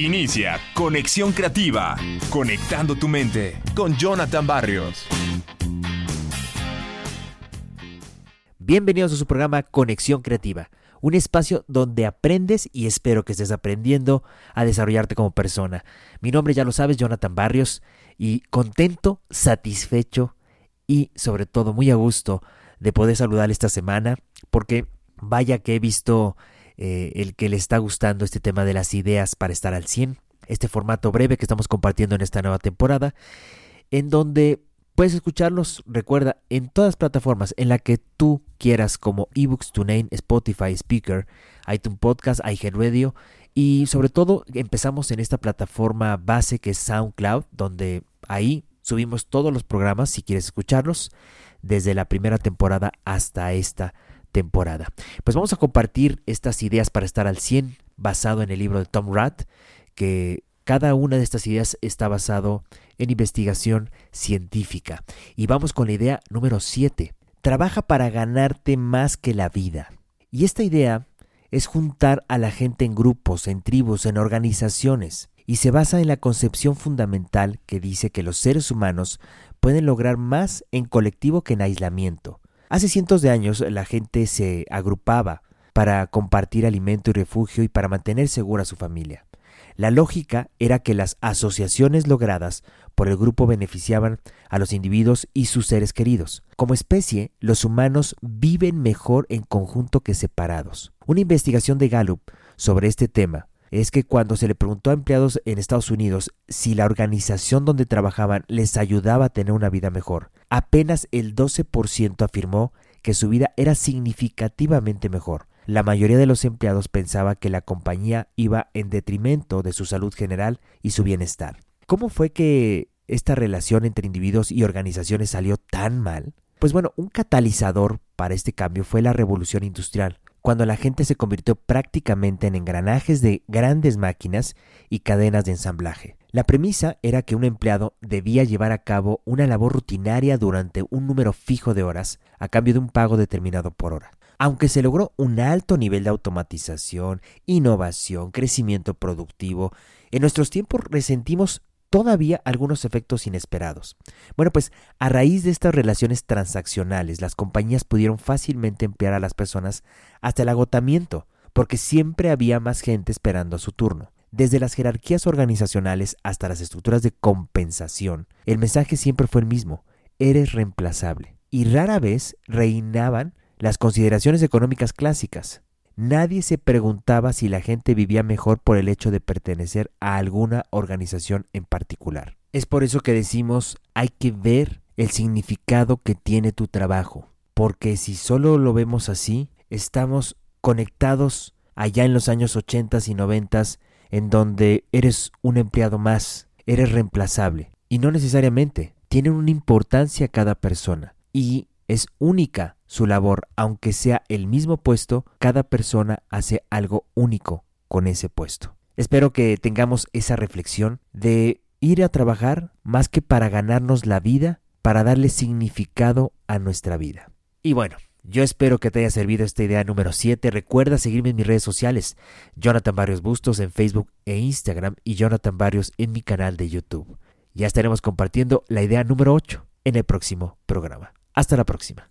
Inicia Conexión Creativa, conectando tu mente con Jonathan Barrios. Bienvenidos a su programa Conexión Creativa, un espacio donde aprendes y espero que estés aprendiendo a desarrollarte como persona. Mi nombre ya lo sabes, Jonathan Barrios, y contento, satisfecho y sobre todo muy a gusto de poder saludar esta semana, porque vaya que he visto eh, el que le está gustando este tema de las ideas para estar al 100, este formato breve que estamos compartiendo en esta nueva temporada, en donde puedes escucharlos, recuerda, en todas las plataformas en la que tú quieras, como eBooks, TuneIn, Spotify, Speaker, iTunes Podcast, iHeartRadio, y sobre todo empezamos en esta plataforma base que es SoundCloud, donde ahí subimos todos los programas si quieres escucharlos, desde la primera temporada hasta esta temporada. Pues vamos a compartir estas ideas para estar al 100 basado en el libro de Tom Rath, que cada una de estas ideas está basado en investigación científica. Y vamos con la idea número 7. Trabaja para ganarte más que la vida. Y esta idea es juntar a la gente en grupos, en tribus, en organizaciones, y se basa en la concepción fundamental que dice que los seres humanos pueden lograr más en colectivo que en aislamiento. Hace cientos de años la gente se agrupaba para compartir alimento y refugio y para mantener segura a su familia. La lógica era que las asociaciones logradas por el grupo beneficiaban a los individuos y sus seres queridos. Como especie, los humanos viven mejor en conjunto que separados. Una investigación de Gallup sobre este tema es que cuando se le preguntó a empleados en Estados Unidos si la organización donde trabajaban les ayudaba a tener una vida mejor, apenas el 12% afirmó que su vida era significativamente mejor. La mayoría de los empleados pensaba que la compañía iba en detrimento de su salud general y su bienestar. ¿Cómo fue que esta relación entre individuos y organizaciones salió tan mal? Pues bueno, un catalizador para este cambio fue la revolución industrial, cuando la gente se convirtió prácticamente en engranajes de grandes máquinas y cadenas de ensamblaje. La premisa era que un empleado debía llevar a cabo una labor rutinaria durante un número fijo de horas a cambio de un pago determinado por hora. Aunque se logró un alto nivel de automatización, innovación, crecimiento productivo, en nuestros tiempos resentimos todavía algunos efectos inesperados. Bueno, pues a raíz de estas relaciones transaccionales, las compañías pudieron fácilmente emplear a las personas hasta el agotamiento, porque siempre había más gente esperando a su turno. Desde las jerarquías organizacionales hasta las estructuras de compensación, el mensaje siempre fue el mismo, eres reemplazable. Y rara vez reinaban las consideraciones económicas clásicas. Nadie se preguntaba si la gente vivía mejor por el hecho de pertenecer a alguna organización en particular. Es por eso que decimos hay que ver el significado que tiene tu trabajo, porque si solo lo vemos así, estamos conectados allá en los años 80 y 90 en donde eres un empleado más, eres reemplazable. Y no necesariamente, tiene una importancia cada persona. Y es única su labor, aunque sea el mismo puesto, cada persona hace algo único con ese puesto. Espero que tengamos esa reflexión de ir a trabajar más que para ganarnos la vida, para darle significado a nuestra vida. Y bueno, yo espero que te haya servido esta idea número 7. Recuerda seguirme en mis redes sociales, Jonathan Barrios Bustos en Facebook e Instagram y Jonathan Barrios en mi canal de YouTube. Ya estaremos compartiendo la idea número 8 en el próximo programa. Hasta la próxima.